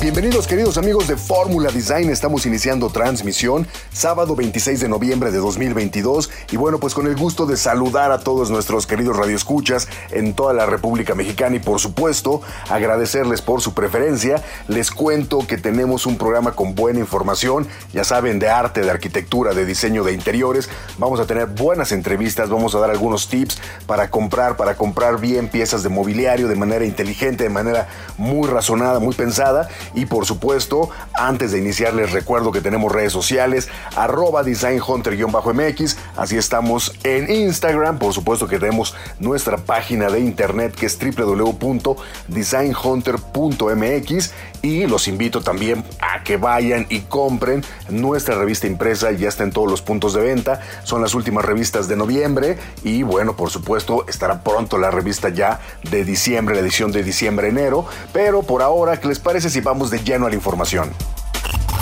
Bienvenidos queridos amigos de Fórmula Design, estamos iniciando transmisión sábado 26 de noviembre de 2022 y bueno pues con el gusto de saludar a todos nuestros queridos radioescuchas en toda la República Mexicana y por supuesto agradecerles por su preferencia, les cuento que tenemos un programa con buena información, ya saben de arte, de arquitectura, de diseño de interiores, vamos a tener buenas entrevistas, vamos a dar algunos tips para comprar, para comprar bien piezas de mobiliario de manera inteligente, de manera muy razonada, muy pensada y por supuesto, antes de iniciar les recuerdo que tenemos redes sociales, arroba designhunter-mx, así estamos en Instagram, por supuesto que tenemos nuestra página de internet que es www.designhunter.mx y los invito también a que vayan y compren nuestra revista impresa, ya está en todos los puntos de venta, son las últimas revistas de noviembre. Y bueno, por supuesto estará pronto la revista ya de diciembre, la edición de diciembre-enero, pero por ahora, ¿qué les parece si vamos de lleno a la información?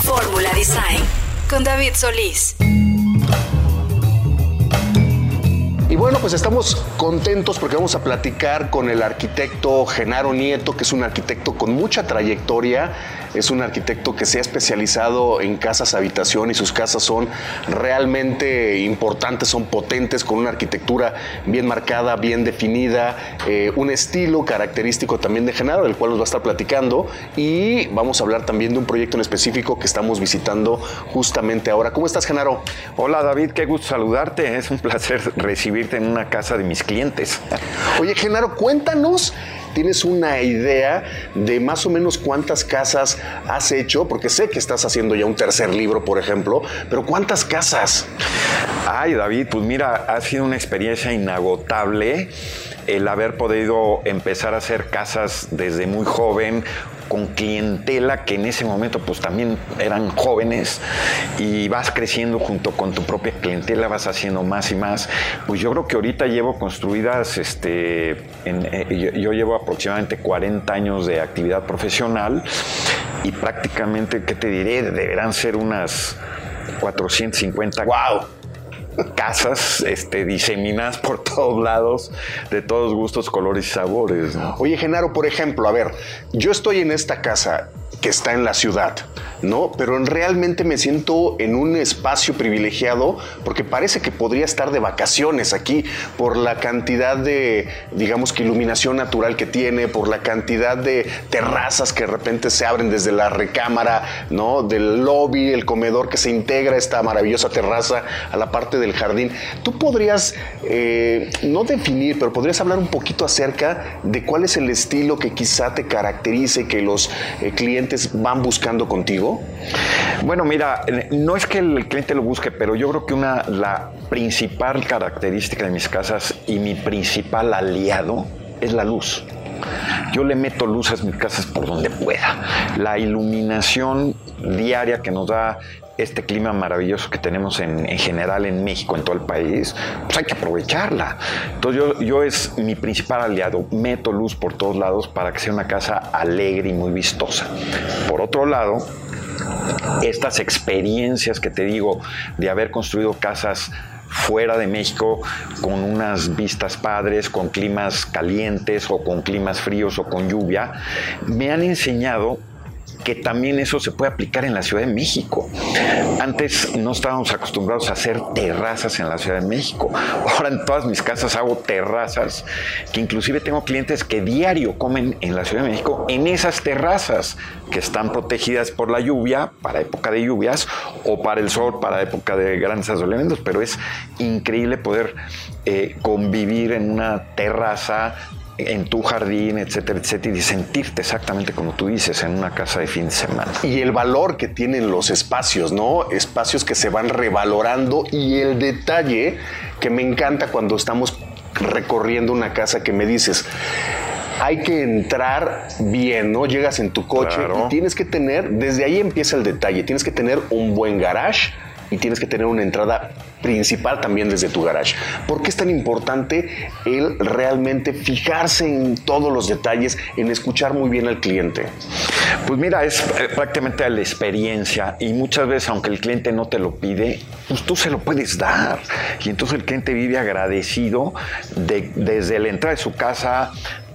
Fórmula Design con David Solís. Y bueno, pues estamos contentos porque vamos a platicar con el arquitecto Genaro Nieto, que es un arquitecto con mucha trayectoria es un arquitecto que se ha especializado en casas habitación y sus casas son realmente importantes, son potentes, con una arquitectura bien marcada, bien definida, eh, un estilo característico también de Genaro, del cual nos va a estar platicando. Y vamos a hablar también de un proyecto en específico que estamos visitando justamente ahora. ¿Cómo estás, Genaro? Hola, David, qué gusto saludarte. Es un placer en una casa de mis clientes. Oye, Genaro, cuéntanos ¿Tienes una idea de más o menos cuántas casas has hecho? Porque sé que estás haciendo ya un tercer libro, por ejemplo, pero ¿cuántas casas? Ay, David, pues mira, ha sido una experiencia inagotable el haber podido empezar a hacer casas desde muy joven, con clientela que en ese momento pues también eran jóvenes y vas creciendo junto con tu propia clientela, vas haciendo más y más. Pues yo creo que ahorita llevo construidas, este, eh, yo, llevo aproximadamente 40 años de actividad profesional y prácticamente, ¿qué te diré? Deberán ser unas 450. ¡Wow! Casas este, diseminadas por todos lados, de todos gustos, colores y sabores. Oye, Genaro, por ejemplo, a ver, yo estoy en esta casa que está en la ciudad, ¿no? Pero realmente me siento en un espacio privilegiado porque parece que podría estar de vacaciones aquí por la cantidad de, digamos que iluminación natural que tiene, por la cantidad de terrazas que de repente se abren desde la recámara, ¿no? Del lobby, el comedor que se integra esta maravillosa terraza a la parte del jardín. Tú podrías, eh, no definir, pero podrías hablar un poquito acerca de cuál es el estilo que quizá te caracterice, que los eh, clientes van buscando contigo? Bueno, mira, no es que el cliente lo busque, pero yo creo que una, la principal característica de mis casas y mi principal aliado es la luz. Yo le meto luz a mis casas por donde pueda. La iluminación diaria que nos da este clima maravilloso que tenemos en, general en México, en todo el país, pues hay que aprovecharla. Entonces yo, yo es mi principal aliado, meto luz por todos lados para que sea una casa alegre y muy vistosa. Por otro lado, estas experiencias que te digo de haber construido casas fuera de México con unas vistas padres, con climas calientes o con climas fríos o con lluvia, me han enseñado que también eso se puede aplicar en la Ciudad de México. Antes no estábamos acostumbrados a hacer terrazas en la Ciudad de México. Ahora en todas mis casas hago terrazas, que inclusive tengo clientes que diario comen en la Ciudad de México en esas terrazas que están protegidas por la lluvia, para época de lluvias, o para el sol, para época de grandes elementos. Pero es increíble poder eh, convivir en una terraza en tu jardín, etcétera, etcétera, y sentirte exactamente como tú dices, en una casa de fin de semana. Y el valor que tienen los espacios, ¿no? Espacios que se van revalorando y el detalle que me encanta cuando estamos recorriendo una casa que me dices, hay que entrar bien, ¿no? Llegas en tu coche y tienes que tener, desde ahí empieza el detalle, tienes que tener un buen garage y tienes que tener una entrada principal también desde tu garage. ¿Por qué es tan importante el realmente fijarse en todos los detalles, en escuchar muy bien al cliente? Pues mira, es eh, prácticamente la experiencia y muchas veces aunque el cliente no te lo pide, pues tú se lo puedes dar. Y entonces el cliente vive agradecido de, desde la entrada de su casa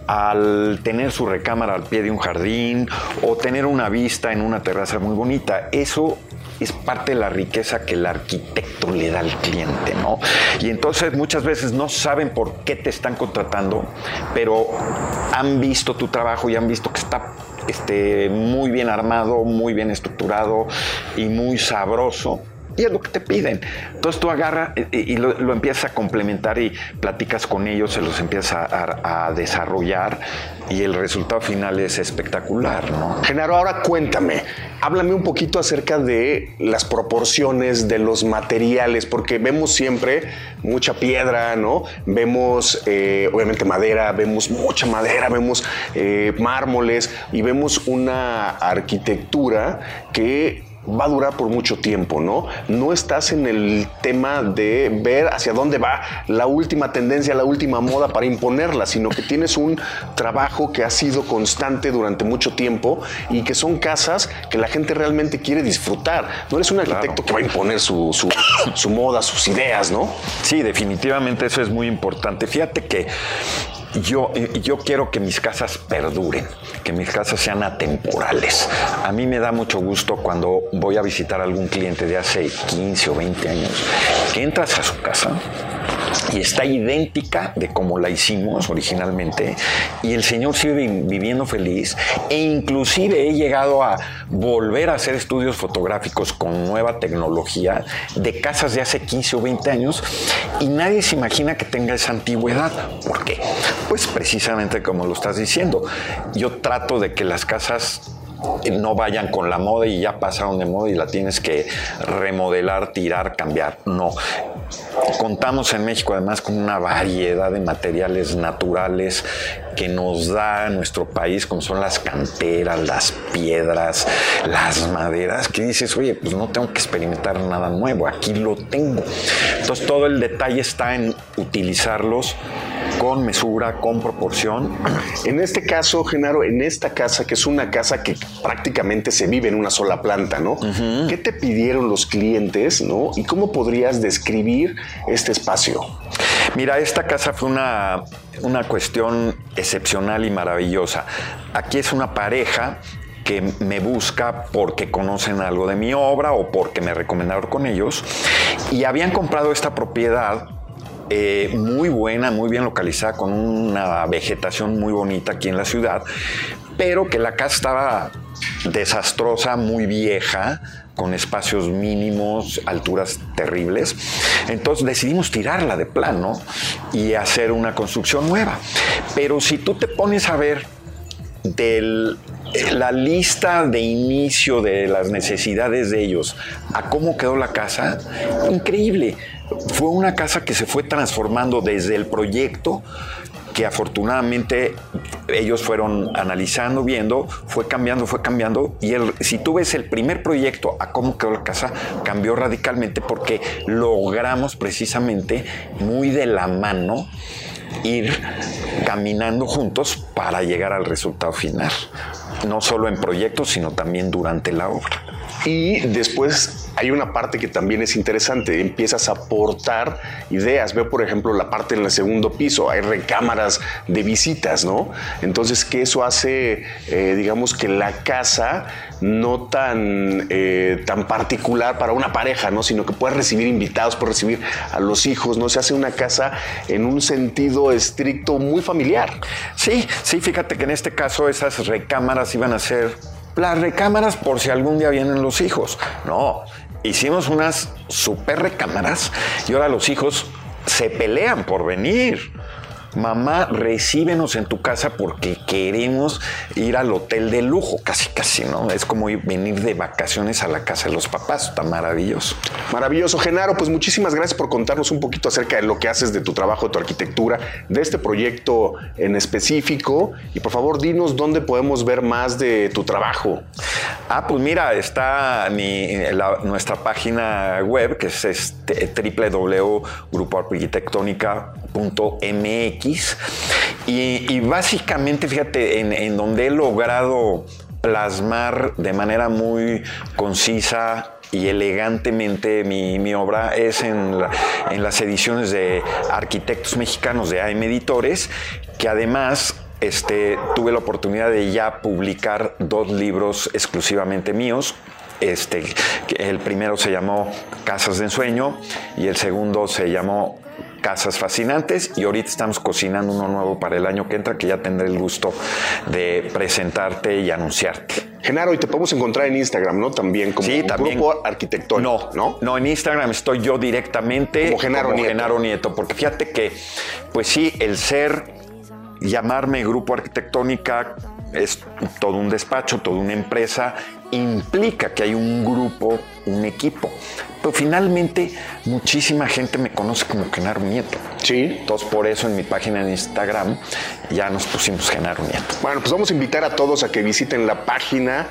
al tener su recámara al pie de un jardín o tener una vista en una terraza muy bonita. Eso es parte de la riqueza que el arquitecto le da al cliente, ¿no? Y entonces muchas veces no saben por qué te están contratando, pero han visto tu trabajo y han visto que está este, muy bien armado, muy bien estructurado y muy sabroso y es lo que te piden. Entonces tú agarras y, lo, empiezas a complementar y platicas con ellos, se los empiezas a, desarrollar y el resultado final es espectacular, ¿no? Genaro, ahora cuéntame, háblame un poquito acerca de las proporciones de los materiales, porque vemos siempre mucha piedra, ¿no? Vemos eh, obviamente madera, vemos mucha madera, vemos eh, mármoles y vemos una arquitectura que va a durar por mucho tiempo, ¿no? No estás en el tema de ver hacia dónde va la última tendencia, la última moda para imponerla, sino que tienes un trabajo que ha sido constante durante mucho tiempo y que son casas que la gente realmente quiere disfrutar. No eres un arquitecto que va a imponer su, su moda, sus ideas, ¿no? Sí, definitivamente eso es muy importante. Fíjate que yo, yo quiero que mis casas perduren, que mis casas sean atemporales. A mí me da mucho gusto cuando voy a visitar a algún cliente de hace 15 o 20 años, que entras a su casa y está idéntica de como la hicimos originalmente y el señor sigue viviendo feliz e inclusive he llegado a volver a hacer estudios fotográficos con nueva tecnología de casas de hace 15 o 20 años y nadie se imagina que tenga esa antigüedad. ¿Por qué? Pues precisamente como lo estás diciendo, yo trato de que las casas no vayan con la moda y ya pasaron de moda y la tienes que remodelar, tirar, cambiar. No. Contamos en México además con una variedad de materiales naturales que nos da nuestro país, como son las canteras, las piedras, las maderas, que dices, oye, pues no tengo que experimentar nada nuevo, aquí lo tengo. Entonces todo el detalle está en utilizarlos con mesura, con proporción. En este caso, Genaro, en esta casa, que es una casa que prácticamente se vive en una sola planta, ¿no? ¿Qué te pidieron los clientes, ¿no? ¿Y cómo podrías describir este espacio? Mira, esta casa fue una, una cuestión excepcional y maravillosa. Aquí es una pareja que me busca porque conocen algo de mi obra o porque me recomendaron con ellos y habían comprado esta propiedad eh, muy buena, muy bien localizada, con una vegetación muy bonita aquí en la ciudad, pero que la casa estaba desastrosa, muy vieja, con espacios mínimos, alturas terribles. Entonces decidimos tirarla de plano y hacer una construcción nueva. Pero si tú te pones a ver de la lista de inicio de las necesidades de ellos a cómo quedó la casa, increíble. Fue una casa que se fue transformando desde el proyecto que afortunadamente ellos fueron analizando, viendo, fue cambiando, fue cambiando. Y el, si tú ves el primer proyecto a cómo quedó la casa, cambió radicalmente porque logramos precisamente muy de la mano ir caminando juntos para llegar al resultado final. No solo en proyectos, sino también durante la obra. Y después hay una parte que también es interesante, empiezas a aportar ideas. Veo, por ejemplo, la parte en el segundo piso, hay recámaras de visitas, ¿no? Entonces, que eso hace, eh, digamos, que la casa no tan, eh, tan particular para una pareja, ¿no? Sino que puedes recibir invitados, puedes recibir a los hijos, ¿no? Se hace una casa en un sentido estricto muy familiar. Sí, sí, fíjate que en este caso esas recámaras iban a ser las recámaras por si algún día vienen los hijos. No, hicimos unas super recámaras y ahora los hijos se pelean por venir. Mamá, recíbenos en tu casa porque queremos ir al hotel de lujo, casi, casi, ¿no? Es como venir de vacaciones a la casa de los papás, está maravilloso. Maravilloso, Genaro, pues muchísimas gracias por contarnos un poquito acerca de lo que haces de tu trabajo, de tu arquitectura, de este proyecto en específico y por favor dinos dónde podemos ver más de tu trabajo. Ah, pues mira, está nuestra página web que es este, www.grupoarquitectónica.mx y, básicamente, fíjate, en, donde he logrado plasmar de manera muy concisa y elegantemente mi, obra es en, las ediciones de arquitectos mexicanos de AM Editores, que además este, tuve la oportunidad de ya publicar dos libros exclusivamente míos. Este, el primero se llamó Casas de Ensueño y el segundo se llamó Casas Fascinantes y ahorita estamos cocinando uno nuevo para el año que entra que ya tendré el gusto de presentarte y anunciarte. Genaro, y te podemos encontrar en Instagram, ¿no? También como sí, también. grupo arquitectónico. No, no, no, en Instagram estoy yo directamente como Genaro, Nieto. Genaro Nieto, porque fíjate que, pues sí, el ser llamarme grupo arquitectónica es todo un despacho, toda una empresa, implica que hay un grupo, un equipo. Pero finalmente muchísima gente me conoce como Genaro Nieto. Sí. Entonces por eso en mi página de Instagram ya nos pusimos Genaro Nieto. Bueno, pues vamos a invitar a todos a que visiten la página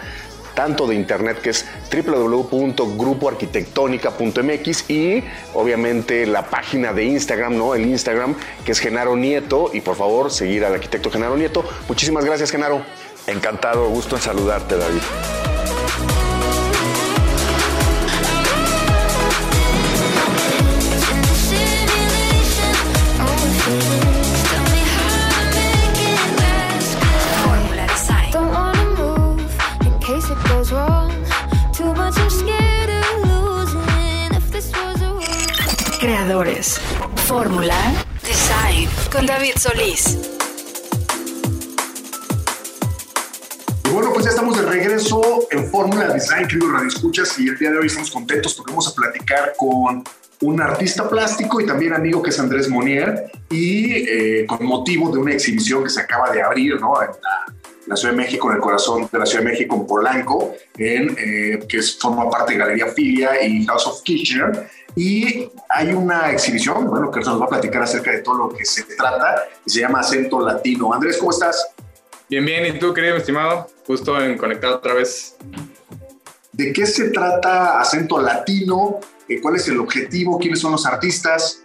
tanto de internet que es www.grupoarquitectónica.mx y obviamente la página de Instagram, ¿no? El Instagram que es Genaro Nieto y por favor seguir al arquitecto Genaro Nieto. Muchísimas gracias, Genaro. Encantado, gusto en saludarte, David. Fórmula Design con David Solís. Y bueno, pues ya estamos de regreso en Fórmula Design, queridos Radio Escuchas, y el día de hoy estamos contentos porque vamos a platicar con un artista plástico y también amigo que es Andrés Monier, y eh, con motivo de una exhibición que se acaba de abrir, ¿no? En la la Ciudad de México, en el corazón de la Ciudad de México, en Polanco, en, eh, que es, forma parte de Galería Filia y House of Kitchener. Y hay una exhibición, bueno, que nos va a platicar acerca de todo lo que se trata, y se llama Acento Latino. Andrés, ¿cómo estás? Bien, bien. ¿Y tú, querido estimado? Justo en conectar otra vez. ¿De qué se trata Acento Latino? Eh, ¿Cuál es el objetivo? ¿Quiénes son los artistas?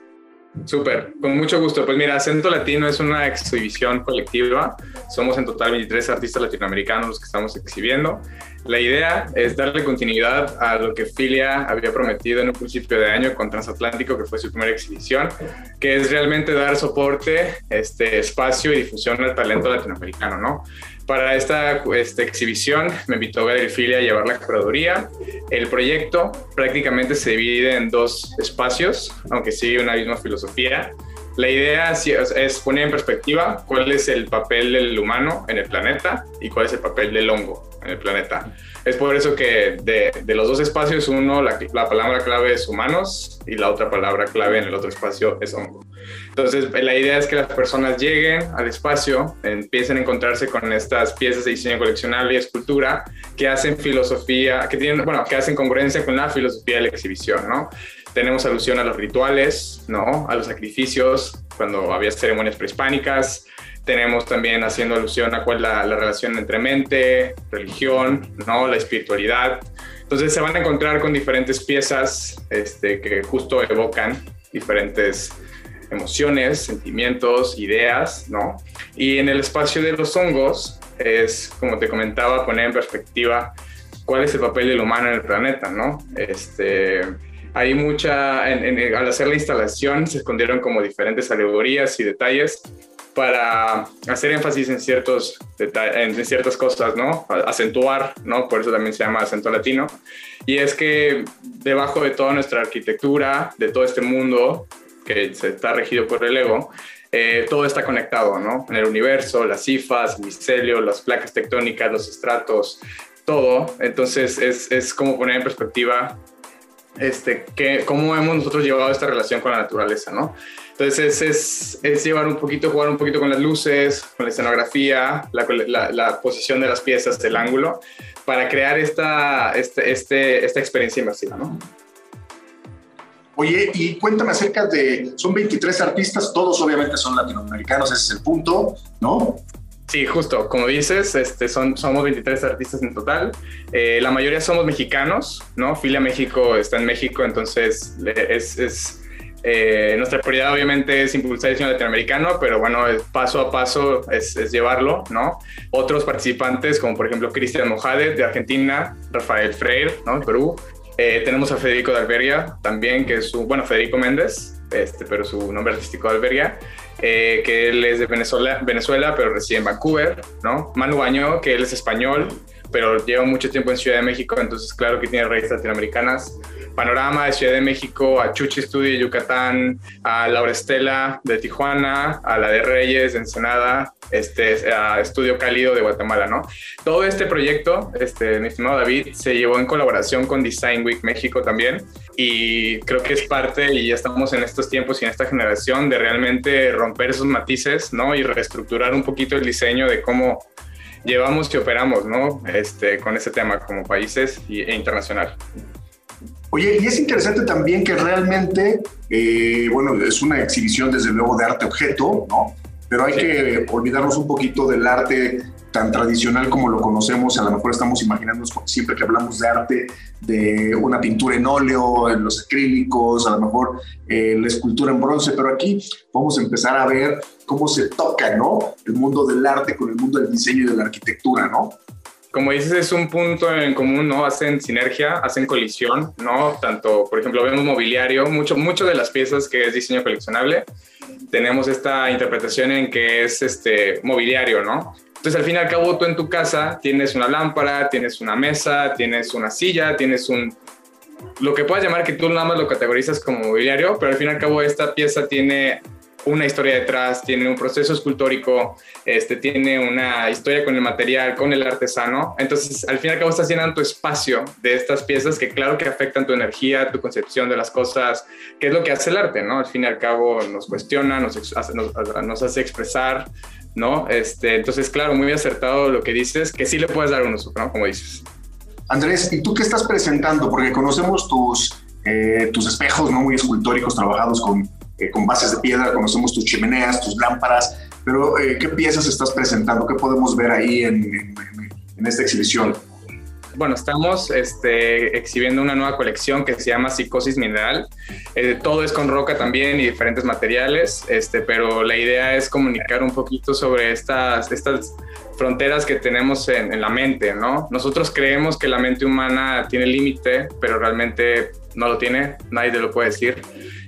Súper, con mucho gusto. Pues mira, Acento Latino es una exhibición colectiva. Somos en total 23 artistas latinoamericanos los que estamos exhibiendo. La idea es darle continuidad a lo que Filia había prometido en un principio de año con Transatlántico, que fue su primera exhibición, que es realmente dar soporte, este, espacio y difusión al talento latinoamericano, ¿no? Para esta, esta exhibición me invitó Galería Filia a llevar la curaduría. El proyecto prácticamente se divide en dos espacios, aunque sigue una misma filosofía. La idea es poner en perspectiva cuál es el papel del humano en el planeta y cuál es el papel del hongo en el planeta. Es por eso que de, los dos espacios, uno, la, la, palabra clave es humanos y la otra palabra clave en el otro espacio es hongo. Entonces, la idea es que las personas lleguen al espacio, empiecen a encontrarse con estas piezas de diseño coleccionable y escultura que hacen filosofía, que tienen, bueno, que hacen congruencia con la filosofía de la exhibición, ¿no? Tenemos alusión a los rituales, ¿no? A los sacrificios, cuando había ceremonias prehispánicas, tenemos también haciendo alusión a cuál es la, relación entre mente, religión, ¿no? la espiritualidad. Entonces se van a encontrar con diferentes piezas este, que justo evocan diferentes emociones, sentimientos, ideas, ¿no? Y en el espacio de los hongos es, como te comentaba, poner en perspectiva cuál es el papel del humano en el planeta, ¿no? Este, hay mucha, al hacer la instalación se escondieron como diferentes alegorías y detalles para hacer énfasis en, ciertos en ciertas cosas, ¿no? Acentuar, ¿no? Por eso también se llama acento latino. Y es que debajo de toda nuestra arquitectura, de todo este mundo que se está regido por el ego, eh, todo está conectado, ¿no? En el universo, las cifas, el micelio, las placas tectónicas, los estratos, todo. Entonces es, es como poner en perspectiva este, que, cómo hemos nosotros llevado esta relación con la naturaleza, ¿no? Entonces es, es, llevar un poquito, jugar un poquito con las luces, con la escenografía, la, la, posición de las piezas, el ángulo, para crear esta, este, este, esta experiencia inmersiva, ¿no? Oye, y cuéntame acerca de, son 23 artistas, todos obviamente son latinoamericanos, ese es el punto, ¿no? Sí, justo, como dices, este, son, somos 23 artistas en total. Eh, la mayoría somos mexicanos, ¿no? Filia México está en México, entonces es, es eh, nuestra prioridad obviamente es impulsar el cine latinoamericano, pero bueno, paso a paso es, es, llevarlo, ¿no? Otros participantes, como por ejemplo Cristian Mojade de Argentina, Rafael Freire, ¿no? De Perú. Eh, tenemos a Federico de Alberia también, que es su, bueno, Federico Méndez, este, pero su nombre artístico de Alberia, eh, que él es de Venezuela, Venezuela, pero reside en Vancouver, ¿no? Manu Baño, que él es español, pero lleva mucho tiempo en Ciudad de México, entonces claro que tiene raíces latinoamericanas. Panorama de Ciudad de México, a Chuchi Studio de Yucatán, a Laura Estela de Tijuana, a la de Reyes de Ensenada, este, a Estudio Cálido de Guatemala, ¿no? Todo este proyecto, este, mi estimado David, se llevó en colaboración con Design Week México también y creo que es parte y ya estamos en estos tiempos y en esta generación de realmente romper esos matices, ¿no? Y reestructurar un poquito el diseño de cómo llevamos y operamos, ¿no? Este, con ese tema como países e internacional. Oye, y es interesante también que realmente, eh, bueno, es una exhibición desde luego de arte objeto, ¿no? Pero hay que olvidarnos un poquito del arte tan tradicional como lo conocemos, a lo mejor estamos imaginando siempre que hablamos de arte, de una pintura en óleo, en los acrílicos, a lo mejor eh, la escultura en bronce, pero aquí vamos a empezar a ver cómo se toca, ¿no? El mundo del arte con el mundo del diseño y de la arquitectura, ¿no? Como dices, es un punto en común, ¿no? Hacen sinergia, hacen colisión, ¿no? Tanto, por ejemplo, vemos mobiliario, mucho, mucho de las piezas que es diseño coleccionable, tenemos esta interpretación en que es este mobiliario, ¿no? Entonces, al fin y al cabo, tú en tu casa tienes una lámpara, tienes una mesa, tienes una silla, tienes un... Lo que puedas llamar que tú nada más lo categorizas como mobiliario, pero al fin y al cabo esta pieza tiene una historia detrás, tiene un proceso escultórico, este, tiene una historia con el material, con el artesano. Entonces, al fin y al cabo, estás llenando tu espacio de estas piezas que, claro, que afectan tu energía, tu concepción de las cosas, que es lo que hace el arte, ¿no? Al fin y al cabo, nos cuestiona, nos, nos, hace expresar, ¿no? Este, entonces, claro, muy acertado lo que dices, que sí le puedes dar un uso, ¿no? Como dices. Andrés, ¿y tú qué estás presentando? Porque conocemos tus, eh, tus espejos, ¿no? Muy escultóricos, trabajados con eh, con bases de piedra, conocemos tus chimeneas, tus lámparas, pero eh, ¿qué piezas estás presentando? ¿Qué podemos ver ahí en, esta exhibición? Bueno, estamos este, exhibiendo una nueva colección que se llama Psicosis Mineral. Eh, todo es con roca también y diferentes materiales, este, pero la idea es comunicar un poquito sobre estas, estas fronteras que tenemos en, en la mente, ¿no? Nosotros creemos que la mente humana tiene límite, pero realmente no lo tiene, nadie te lo puede decir.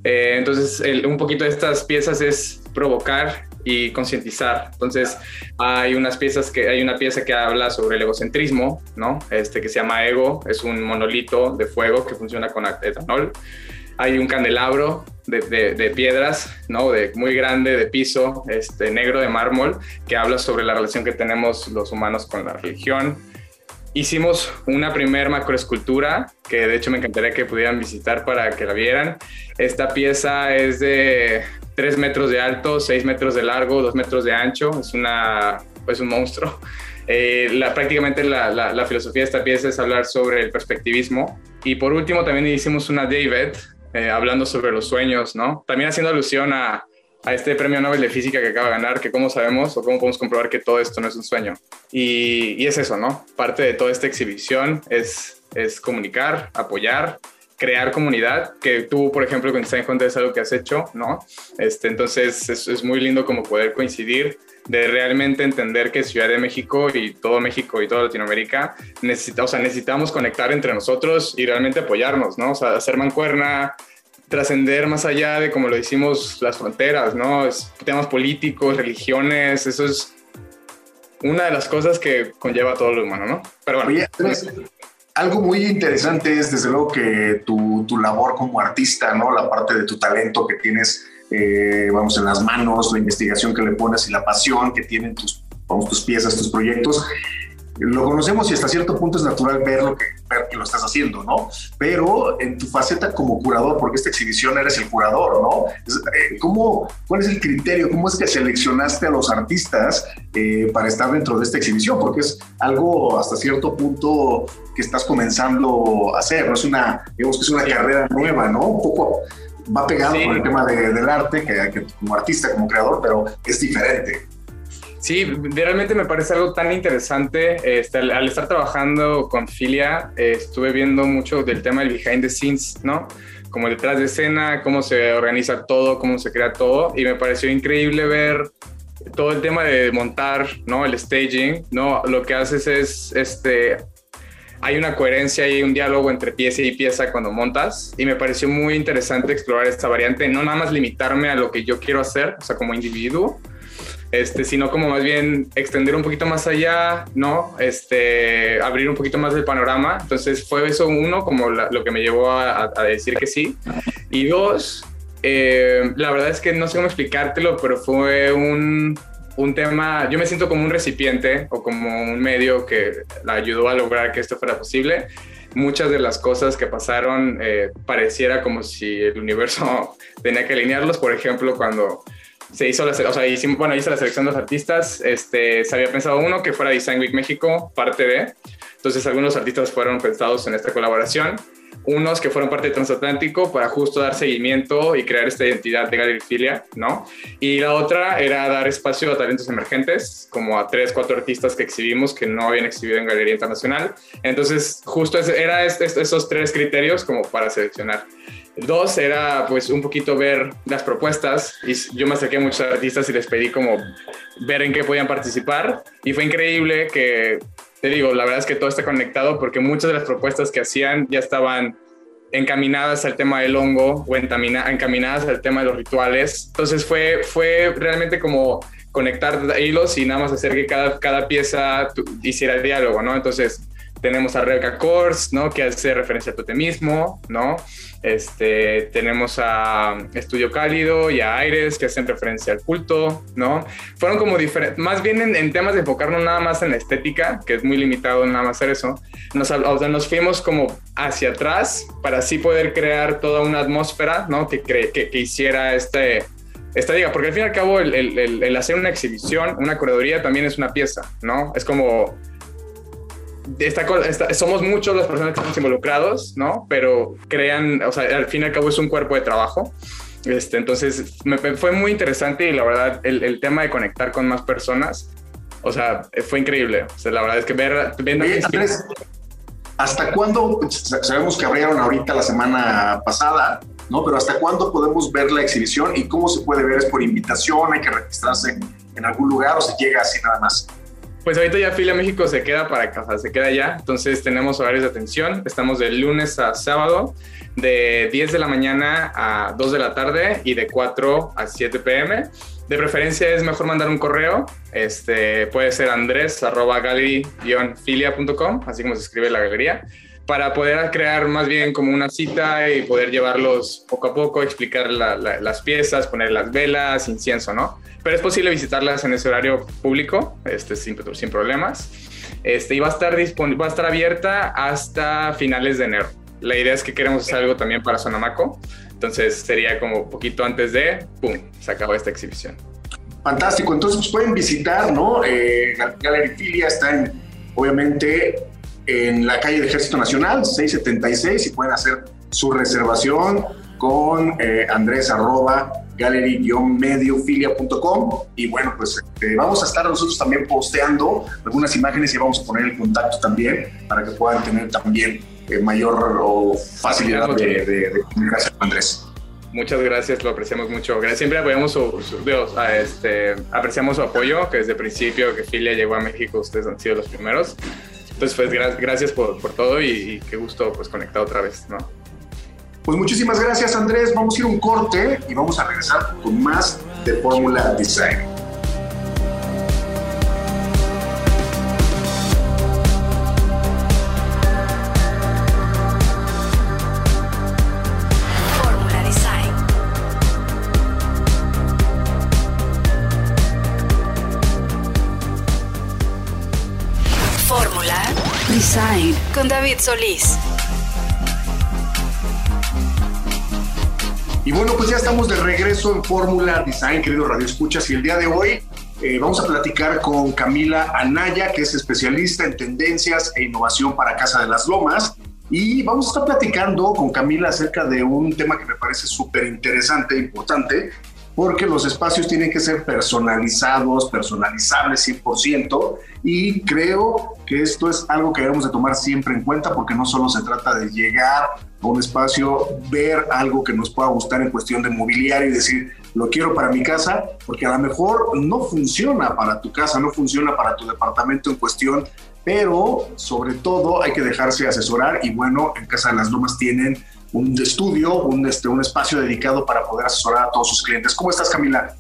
Eh, entonces, un poquito de estas piezas es provocar y concientizar. Entonces, hay unas piezas que hay una pieza que habla sobre el egocentrismo, ¿no? Este que se llama Ego, es un monolito de fuego que funciona con etanol. Hay un candelabro de, de, piedras, ¿no? De muy grande, de piso, este negro de mármol, que habla sobre la relación que tenemos los humanos con la religión hicimos una primer macroescultura que de hecho me encantaría que pudieran visitar para que la vieran. Esta pieza es de 3 metros de alto, 6 metros de largo, 2 metros de ancho. Es, una, es un monstruo. Eh, la, prácticamente la, la, filosofía de esta pieza es hablar sobre el perspectivismo. Y por último también hicimos una David eh, hablando sobre los sueños, ¿no? También haciendo alusión a, a este premio Nobel de Física que acaba de ganar, que cómo sabemos o cómo podemos comprobar que todo esto no es un sueño. Y, y es eso, ¿no? Parte de toda esta exhibición es, es comunicar, apoyar, crear comunidad, que tú, por ejemplo, con Design Hunter es algo que has hecho, ¿no? Este, entonces es, muy lindo como poder coincidir, de realmente entender que Ciudad de México y todo México y toda Latinoamérica necesita, necesitamos conectar entre nosotros y realmente apoyarnos, ¿no? O sea, hacer mancuerna, trascender más allá de como lo hicimos las fronteras, ¿no? Es temas políticos, religiones, eso es una de las cosas que conlleva todo lo humano, ¿no? Pero bueno. algo muy interesante es desde luego que tu, tu, labor como artista, ¿no? La parte de tu talento que tienes, eh, vamos, en las manos, la investigación que le pones y la pasión que tienen tus, vamos, tus piezas, tus proyectos. Lo conocemos y hasta cierto punto es natural ver lo que, ver que lo estás haciendo, ¿no? Pero en tu faceta como curador, porque esta exhibición eres el curador, ¿no? Eh, ¿Cómo, ¿Cuál es el criterio? ¿Cómo es que seleccionaste a los artistas eh, para estar dentro de esta exhibición? Porque es algo hasta cierto punto que estás comenzando a hacer, ¿no? Es una, digamos que es una carrera nueva, ¿no? Un poco va pegado con el tema del arte, que, que como artista, como creador, pero es diferente. Sí, realmente me parece algo tan interesante. Este, al, estar trabajando con Filia, eh, estuve viendo mucho del tema del behind the scenes, ¿no? Como detrás de escena, cómo se organiza todo, cómo se crea todo. Y me pareció increíble ver todo el tema de montar, ¿no? El staging, ¿no? Lo que haces es, este, hay una coherencia y un diálogo entre pieza y pieza cuando montas y me pareció muy interesante explorar esta variante, no nada más limitarme a lo que yo quiero hacer, o sea, como individuo, este, sino como más bien extender un poquito más allá, ¿no? Este, abrir un poquito más el panorama. Entonces fue eso uno, como lo que me llevó a, decir que sí. Y dos, eh, la verdad es que no sé cómo explicártelo, pero fue un, un tema, yo me siento como un recipiente o como un medio que la ayudó a lograr que esto fuera posible muchas de las cosas que pasaron eh, pareciera como si el universo tenía que alinearlos. Por ejemplo, cuando se hizo la, bueno, hice la selección de los artistas, este, se había pensado uno que fuera Design Week México, parte de, entonces algunos artistas fueron pensados en esta colaboración, unos que fueron parte de Transatlántico para justo dar seguimiento y crear esta identidad de galerifilia, ¿no? Y la otra era dar espacio a talentos emergentes, como a tres, cuatro artistas que exhibimos que no habían exhibido en Galería Internacional. Entonces, justo era esos tres criterios como para seleccionar. Dos era pues un poquito ver las propuestas y yo me acerqué a muchos artistas y les pedí como ver en qué podían participar y fue increíble que, te digo, la verdad es que todo está conectado porque muchas de las propuestas que hacían ya estaban encaminadas al tema del hongo o encaminadas al tema de los rituales. Entonces fue, fue realmente como conectar hilos y nada más hacer que cada, cada pieza hiciera el diálogo, ¿no? Entonces tenemos a Rebecca Kors, ¿no? Que hace referencia a totemismo, ¿no? Este, tenemos a Estudio Cálido y a Aires que hacen referencia al culto, ¿no? Fueron como diferentes, más bien en, temas de enfocarnos nada más en la estética, que es muy limitado nada más hacer eso. Nos, o sea, nos fuimos como hacia atrás para así poder crear toda una atmósfera, ¿no? Que, que, que hiciera este, esta diga, porque al fin y al cabo el, el, el, hacer una exhibición, una curaduría también es una pieza, ¿no? Es como somos muchos las personas que estamos involucrados, ¿no? Pero crean, o sea, al fin y al cabo es un cuerpo de trabajo. Este, entonces, me, fue muy interesante y la verdad, el, el, tema de conectar con más personas, o sea, fue increíble. O sea, la verdad es que ver... ver ¿hasta cuándo? Sabemos que abrieron ahorita la semana pasada, ¿no? Pero ¿hasta cuándo podemos ver la exhibición y cómo se puede ver? ¿Es por invitación? ¿Hay que registrarse en algún lugar o se llega así nada más? Pues ahorita ya Filia México se queda para casa, se queda ya. Entonces tenemos horarios de atención. Estamos de lunes a sábado, de 10 de la mañana a 2 de la tarde y de 4 a 7 pm. De preferencia es mejor mandar un correo. Este puede ser andrés arroba filicom así como se escribe la galería, para poder crear más bien como una cita y poder llevarlos poco a poco, explicar las piezas, poner las velas, incienso, ¿no? pero es posible visitarlas en ese horario público, este, sin, sin problemas. Este, y va a estar va a estar abierta hasta finales de enero. La idea es que queremos hacer algo también para Sonamaco, entonces sería como poquito antes de, ¡pum!, se acabó esta exhibición. Fantástico, entonces pues, pueden visitar, ¿no? Eh, Galería Filia está en, obviamente en la calle del Ejército Nacional, 676, y pueden hacer su reservación con eh, Andrés arroba gallery-mediofilia.com y bueno, pues este, vamos a estar nosotros también posteando algunas imágenes y vamos a poner el contacto también para que puedan tener también eh, mayor o facilidad de, de, comunicarse con Andrés. Muchas gracias, lo apreciamos mucho. Siempre apoyamos su, este, apreciamos su apoyo, que desde el principio que Filia llegó a México, ustedes han sido los primeros. Entonces, pues gracias por, todo y, qué gusto pues conectar otra vez, ¿no? Pues muchísimas gracias Andrés, vamos a ir un corte y vamos a regresar con más de Fórmula Design. Con David Solís. Y bueno, pues ya estamos de regreso en Fórmula Design, queridos Radio Escuchas, y el día de hoy eh, vamos a platicar con Camila Anaya, que es especialista en tendencias e innovación para Casa de las Lomas. Y vamos a estar platicando con Camila acerca de un tema que me parece súper interesante e importante, porque los espacios tienen que ser personalizados, personalizables 100%, y creo que esto es algo que debemos de tomar siempre en cuenta, porque no solo se trata de llegar a un espacio, ver algo que nos pueda gustar en cuestión de mobiliario y decir, lo quiero para mi casa, porque a lo mejor no funciona para tu casa, no funciona para tu departamento en cuestión, pero sobre todo hay que dejarse asesorar y bueno, en Casa de las Lomas tienen un estudio, un, este, un espacio dedicado para poder asesorar a todos sus clientes. ¿Cómo estás, Camila?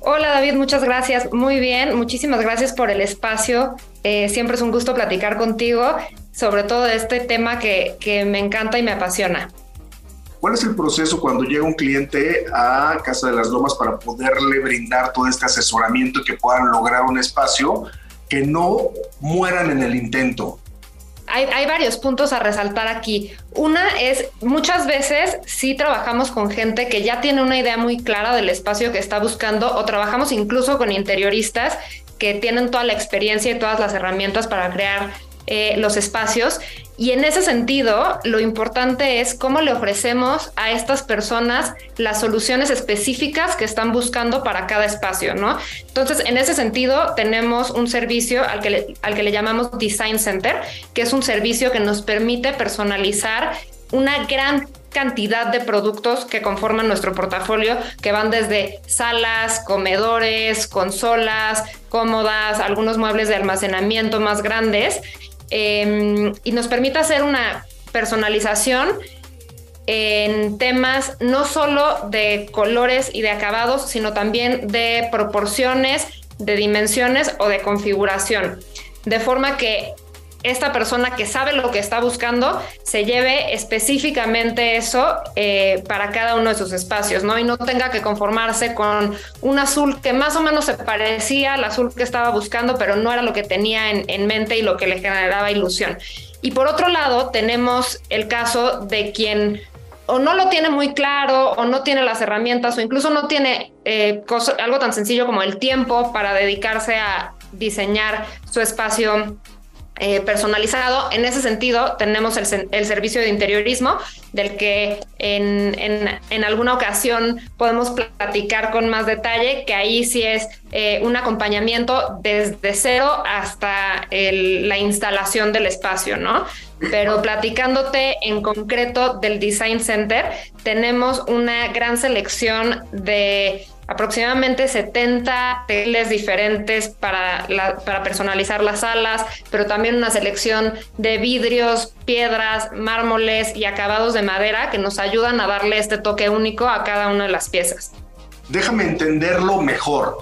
Hola David, muchas gracias. Muy bien, muchísimas gracias por el espacio. Eh, siempre es un gusto platicar contigo, sobre todo de este tema que, que me encanta y me apasiona. ¿Cuál es el proceso cuando llega un cliente a Casa de las Lomas para poderle brindar todo este asesoramiento y que puedan lograr un espacio que no mueran en el intento? Hay, varios puntos a resaltar aquí. Una es, muchas veces sí trabajamos con gente que ya tiene una idea muy clara del espacio que está buscando o trabajamos incluso con interioristas que tienen toda la experiencia y todas las herramientas para crear eh, los espacios. Y en ese sentido, lo importante es cómo le ofrecemos a estas personas las soluciones específicas que están buscando para cada espacio, ¿no? Entonces, en ese sentido, tenemos un servicio al que al que le llamamos Design Center, que es un servicio que nos permite personalizar una gran cantidad de productos que conforman nuestro portafolio, que van desde salas, comedores, consolas, cómodas, algunos muebles de almacenamiento más grandes Em, y nos permite hacer una personalización en temas no solo de colores y de acabados, sino también de proporciones, de dimensiones o de configuración. De forma que esta persona que sabe lo que está buscando se lleve específicamente eso eh, para cada uno de sus espacios, ¿no? Y no tenga que conformarse con un azul que más o menos se parecía al azul que estaba buscando, pero no era lo que tenía en, en mente y lo que le generaba ilusión. Y por otro lado, tenemos el caso de quien o no lo tiene muy claro, o no tiene las herramientas, o incluso no tiene eh, algo tan sencillo como el tiempo para dedicarse a diseñar su espacio eh, personalizado. En ese sentido, tenemos el, servicio de interiorismo, del que en, alguna ocasión podemos platicar con más detalle, que ahí sí es eh, un acompañamiento desde cero hasta la instalación del espacio, ¿no? Pero platicándote en concreto del Design Center, tenemos una gran selección de aproximadamente 70 teles diferentes para, para personalizar las salas, pero también una selección de vidrios, piedras, mármoles y acabados de madera que nos ayudan a darle este toque único a cada una de las piezas. Déjame entenderlo mejor.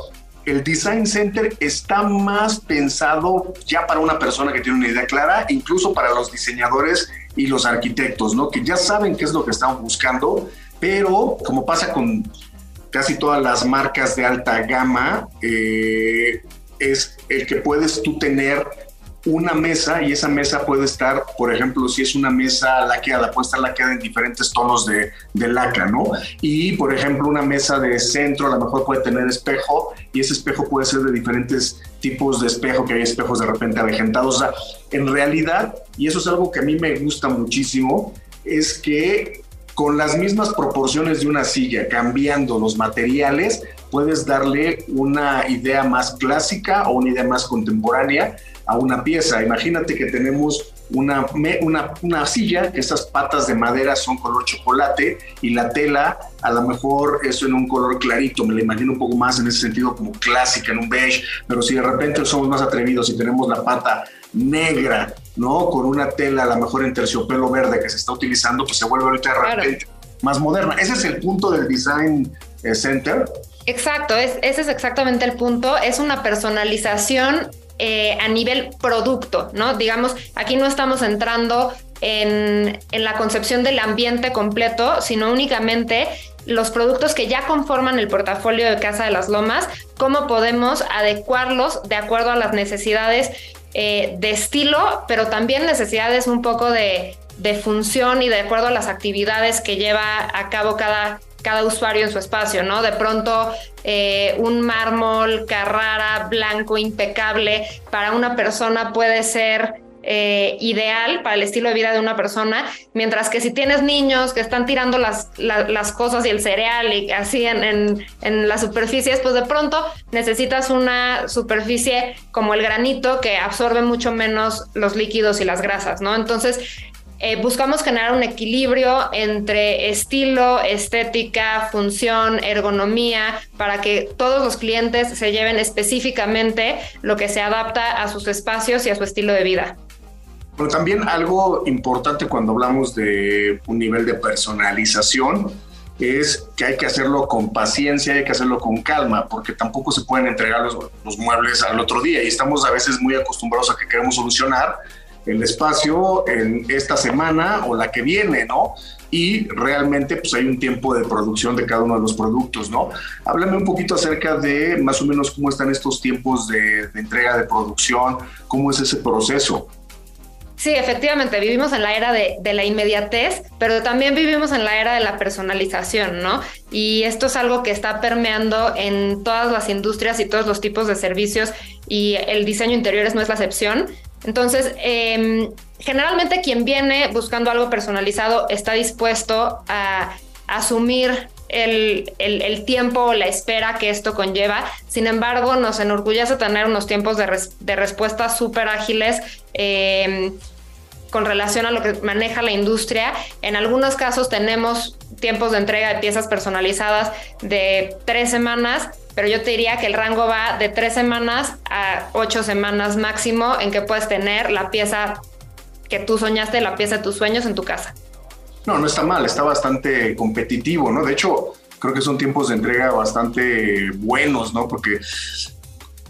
El Design Center está más pensado ya para una persona que tiene una idea clara, incluso para los diseñadores y los arquitectos, ¿no? Que ya saben qué es lo que están buscando, pero como pasa con casi todas las marcas de alta gama, eh, es el que puedes tú tener una mesa y esa mesa puede estar, por ejemplo, si es una mesa laqueada, puede estar laqueada en diferentes tonos de, de laca, ¿no? Y, por ejemplo, una mesa de centro a lo mejor puede tener espejo y ese espejo puede ser de diferentes tipos de espejo, que hay espejos de repente avejentados. O sea, en realidad, y eso es algo que a mí me gusta muchísimo, es que con las mismas proporciones de una silla, cambiando los materiales, puedes darle una idea más clásica o una idea más contemporánea a una pieza. Imagínate que tenemos una, una, una, silla, estas patas de madera son color chocolate y la tela a lo mejor es en un color clarito, me la imagino un poco más en ese sentido como clásica, en un beige, pero si de repente somos más atrevidos y tenemos la pata negra, ¿no? Con una tela a lo mejor en terciopelo verde que se está utilizando, pues se vuelve ahorita de repente más moderna. Ese es el punto del Design eh, Center. Exacto, ese es exactamente el punto. Es una personalización eh, a nivel producto, ¿no? Digamos, aquí no estamos entrando en, en, la concepción del ambiente completo, sino únicamente los productos que ya conforman el portafolio de Casa de las Lomas, cómo podemos adecuarlos de acuerdo a las necesidades eh, de estilo, pero también necesidades un poco de, de función y de acuerdo a las actividades que lleva a cabo cada, cada usuario en su espacio, ¿no? De pronto eh, un mármol Carrara blanco impecable para una persona puede ser eh, ideal para el estilo de vida de una persona, mientras que si tienes niños que están tirando las, las cosas y el cereal y así en, en, las superficies, pues de pronto necesitas una superficie como el granito que absorbe mucho menos los líquidos y las grasas, ¿no? Entonces, eh, buscamos generar un equilibrio entre estilo, estética, función, ergonomía, para que todos los clientes se lleven específicamente lo que se adapta a sus espacios y a su estilo de vida. Pero también algo importante cuando hablamos de un nivel de personalización es que hay que hacerlo con paciencia, hay que hacerlo con calma, porque tampoco se pueden entregar los, los muebles al otro día y estamos a veces muy acostumbrados a que queremos solucionar el espacio en esta semana o la que viene, ¿no? Y realmente pues hay un tiempo de producción de cada uno de los productos, ¿no? Háblame un poquito acerca de más o menos cómo están estos tiempos de, de entrega, de producción, cómo es ese proceso. Sí, efectivamente, vivimos en la era de, la inmediatez, pero también vivimos en la era de la personalización, ¿no? Y esto es algo que está permeando en todas las industrias y todos los tipos de servicios y el diseño interior no es la excepción. Entonces, eh, generalmente quien viene buscando algo personalizado está dispuesto a, asumir el, el, tiempo o la espera que esto conlleva. Sin embargo, nos enorgullece tener unos tiempos de, res, de respuesta súper ágiles. Eh, con relación a lo que maneja la industria. En algunos casos tenemos tiempos de entrega de piezas personalizadas de tres semanas, pero yo te diría que el rango va de tres semanas a ocho semanas máximo en que puedes tener la pieza que tú soñaste, la pieza de tus sueños en tu casa. No, no está mal, está bastante competitivo, ¿no? De hecho, creo que son tiempos de entrega bastante buenos, ¿no? Porque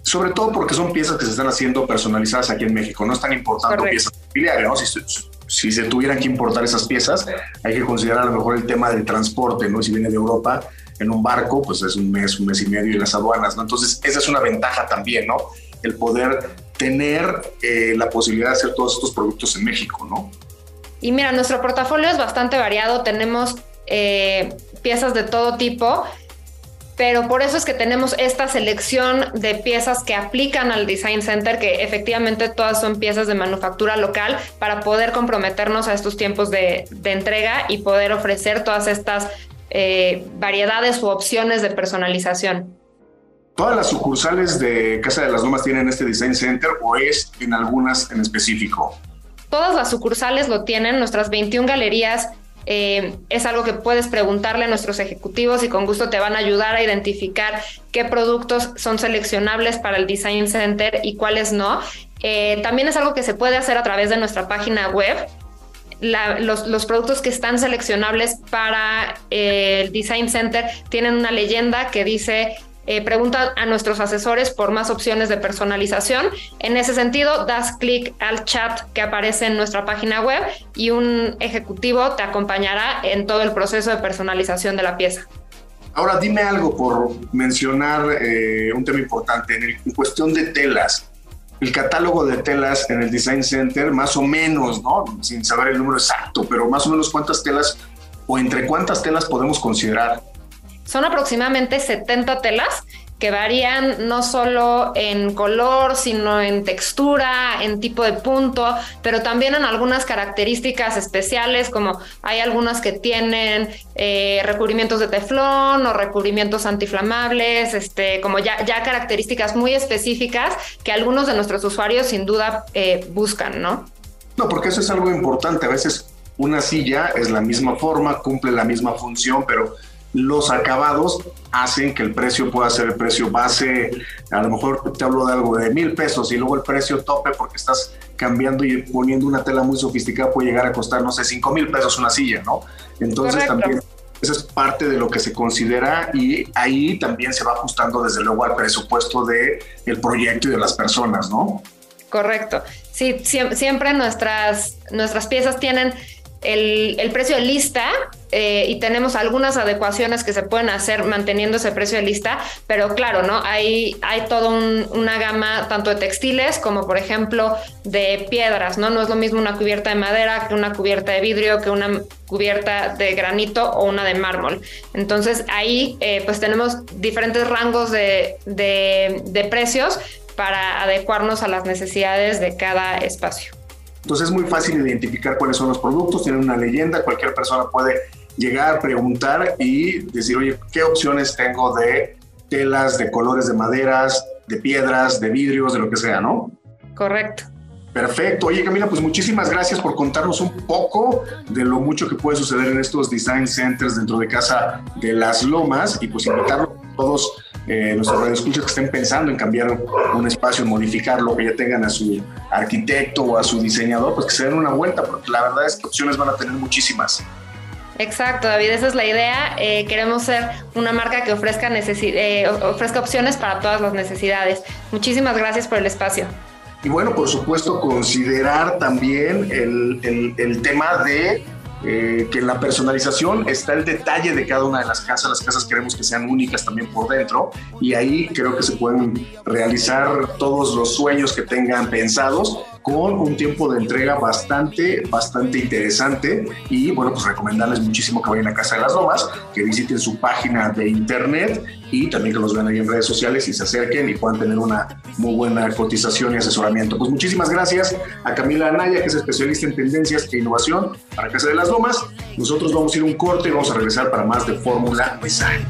sobre todo porque son piezas que se están haciendo personalizadas aquí en México, no están importando Correcto. piezas familiares, ¿no? Si, si, se tuvieran que importar esas piezas, hay que considerar a lo mejor el tema del transporte, ¿no? Si viene de Europa, en un barco, pues es un mes, un mes y medio en las aduanas, ¿no? Entonces, esa es una ventaja también, ¿no? El poder tener eh, la posibilidad de hacer todos estos productos en México, ¿no? Y mira, nuestro portafolio es bastante variado, tenemos eh, piezas de todo tipo, pero por eso es que tenemos esta selección de piezas que aplican al Design Center, que efectivamente todas son piezas de manufactura local, para poder comprometernos a estos tiempos de, de entrega y poder ofrecer todas estas eh, variedades u opciones de personalización. ¿Todas las sucursales de Casa de las Lomas tienen este Design Center o es en algunas en específico? Todas las sucursales lo tienen, nuestras 21 galerías eh, es algo que puedes preguntarle a nuestros ejecutivos y con gusto te van a ayudar a identificar qué productos son seleccionables para el Design Center y cuáles no. Eh, también es algo que se puede hacer a través de nuestra página web los, productos que están seleccionables para eh, el Design Center tienen una leyenda que dice eh, pregunta a nuestros asesores por más opciones de personalización. En ese sentido, das clic al chat que aparece en nuestra página web y un ejecutivo te acompañará en todo el proceso de personalización de la pieza. Ahora dime algo por mencionar eh, un tema importante en, el, en cuestión de telas el catálogo de telas en el Design Center, más o menos, ¿no? Sin saber el número exacto, pero más o menos cuántas telas o entre cuántas telas podemos considerar. Son aproximadamente 70 telas que varían no solo en color, sino en textura, en tipo de punto, pero también en algunas características especiales, como hay algunas que tienen eh, recubrimientos de teflón o recubrimientos antiflamables, este, como ya, ya características muy específicas que algunos de nuestros usuarios sin duda eh, buscan, ¿no? No, porque eso es algo importante. A veces una silla es la misma forma, cumple la misma función, pero los acabados hacen que el precio pueda ser el precio base. A lo mejor te hablo de algo de mil pesos y luego el precio tope porque estás cambiando y poniendo una tela muy sofisticada puede llegar a costar, no sé, cinco mil pesos una silla, ¿no? Entonces Correcto. también esa es parte de lo que se considera y ahí también se va ajustando desde luego al presupuesto de el proyecto y de las personas, ¿no? Correcto. Sí, siempre nuestras, nuestras piezas tienen el, precio de lista eh, y tenemos algunas adecuaciones que se pueden hacer manteniendo ese precio de lista, pero claro, ¿no? Hay, hay toda una gama tanto de textiles como por ejemplo de piedras, ¿no? No es lo mismo una cubierta de madera que una cubierta de vidrio, que una cubierta de granito o una de mármol. Entonces ahí eh, pues tenemos diferentes rangos de, de precios para adecuarnos a las necesidades de cada espacio. Entonces es muy fácil identificar cuáles son los productos, tienen una leyenda, cualquier persona puede llegar, preguntar y decir, oye, ¿qué opciones tengo de telas, de colores de maderas, de piedras, de vidrios, de lo que sea, ¿no? Correcto. Perfecto. Oye, Camila, pues muchísimas gracias por contarnos un poco de lo mucho que puede suceder en estos design centers dentro de casa de las lomas y pues invitarlos a todos eh, nuestros radioescuchas que estén pensando en cambiar un espacio, modificarlo, que ya tengan a su arquitecto o a su diseñador, pues que se den una vuelta, porque la verdad es que opciones van a tener muchísimas. Exacto, David, esa es la idea. Eh, queremos ser una marca que ofrezca, eh, ofrezca opciones para todas las necesidades. Muchísimas gracias por el espacio. Y bueno, por supuesto, considerar también el, el, tema de eh, que en la personalización está el detalle de cada una de las casas. Las casas queremos que sean únicas también por dentro y ahí creo que se pueden realizar todos los sueños que tengan pensados con un tiempo de entrega bastante, bastante interesante y bueno, pues recomendarles muchísimo que vayan a Casa de las Lomas, que visiten su página de internet y también que los vean ahí en redes sociales y se acerquen y puedan tener una muy buena cotización y asesoramiento. Pues muchísimas gracias a Camila Anaya, que es especialista en tendencias e innovación para Casa de las Lomas. Nosotros vamos a ir un corte y vamos a regresar para más de Fórmula Design.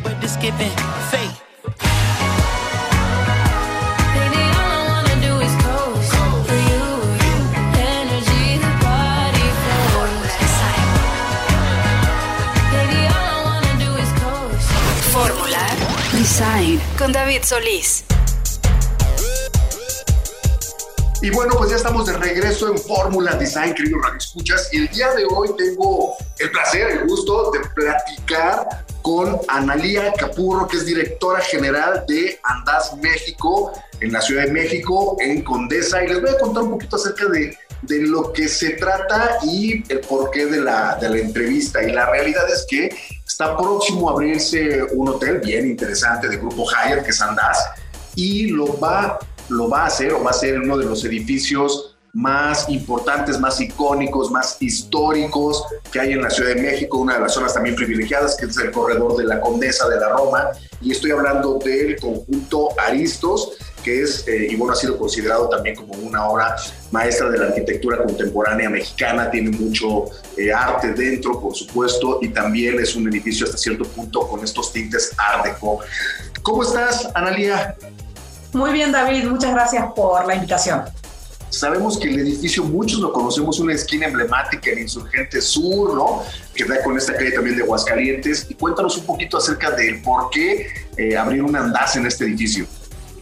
Con David Solís. Y bueno, pues ya estamos de regreso en Fórmula Design, queridos Escuchas. Y el día de hoy tengo el placer, el gusto de platicar con Analía Capurro, que es directora general de Andaz México, en la Ciudad de México, en Condesa. Y les voy a contar un poquito acerca de, de lo que se trata y el porqué de la, de la entrevista. Y la realidad es que Está próximo a abrirse un hotel bien interesante de Grupo Hyatt, que es Andaz, y lo va, lo va a hacer o va a ser uno de los edificios más importantes, más icónicos, más históricos que hay en la Ciudad de México, una de las zonas también privilegiadas, que es el corredor de la Condesa de la Roma, y estoy hablando del conjunto Aristos, que es, eh, y bueno, ha sido considerado también como una obra maestra de la arquitectura contemporánea mexicana, tiene mucho eh, arte dentro, por supuesto, y también es un edificio hasta cierto punto con estos tintes art deco. ¿Cómo estás, Analia? Muy bien, David, muchas gracias por la invitación. Sabemos que el edificio, muchos lo conocemos, una esquina emblemática en Insurgente Sur, ¿no? Que da con esta calle también de Aguascalientes. Y cuéntanos un poquito acerca del por qué eh, abrir un andaz en este edificio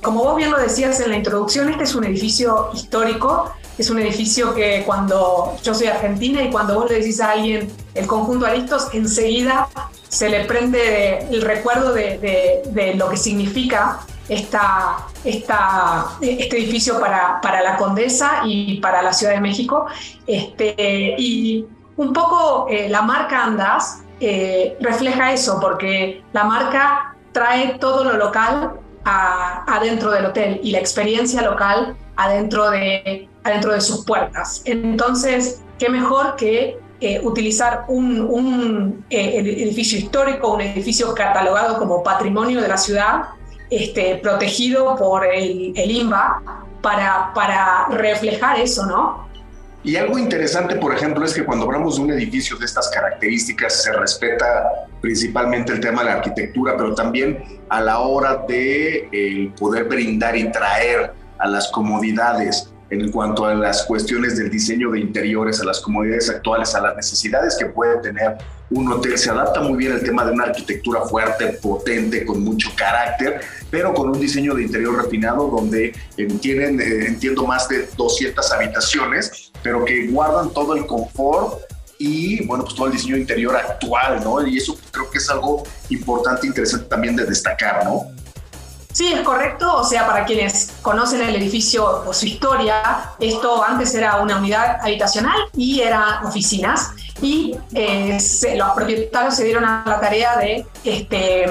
como vos bien lo decías en la introducción, este es un edificio histórico, es un edificio que cuando yo soy argentina y cuando vos le decís a alguien el conjunto Aristos, enseguida se le prende el recuerdo de, lo que significa esta, esta, este edificio para, para, la Condesa y para la Ciudad de México. Este, y un poco eh, la marca Andas eh, refleja eso, porque la marca trae todo lo local adentro del hotel y la experiencia local adentro de, adentro de sus puertas. Entonces, qué mejor que eh, utilizar un, eh, edificio histórico, un edificio catalogado como patrimonio de la ciudad, este, protegido por el, el INBA, para, para reflejar eso, ¿no? Y algo interesante, por ejemplo, es que cuando hablamos de un edificio de estas características se respeta principalmente el tema de la arquitectura, pero también a la hora de eh, poder brindar y traer a las comodidades en cuanto a las cuestiones del diseño de interiores, a las comodidades actuales, a las necesidades que puede tener un hotel. Se adapta muy bien el tema de una arquitectura fuerte, potente, con mucho carácter, pero con un diseño de interior refinado donde eh, tienen, eh, entiendo, más de 200 habitaciones, pero que guardan todo el confort y bueno, pues todo el diseño interior actual, ¿no? Y eso creo que es algo importante, interesante también de destacar, ¿no? Sí, es correcto. O sea, para quienes conocen el edificio o su historia, esto antes era una unidad habitacional y eran oficinas. Y eh, los propietarios se dieron a la tarea de, este,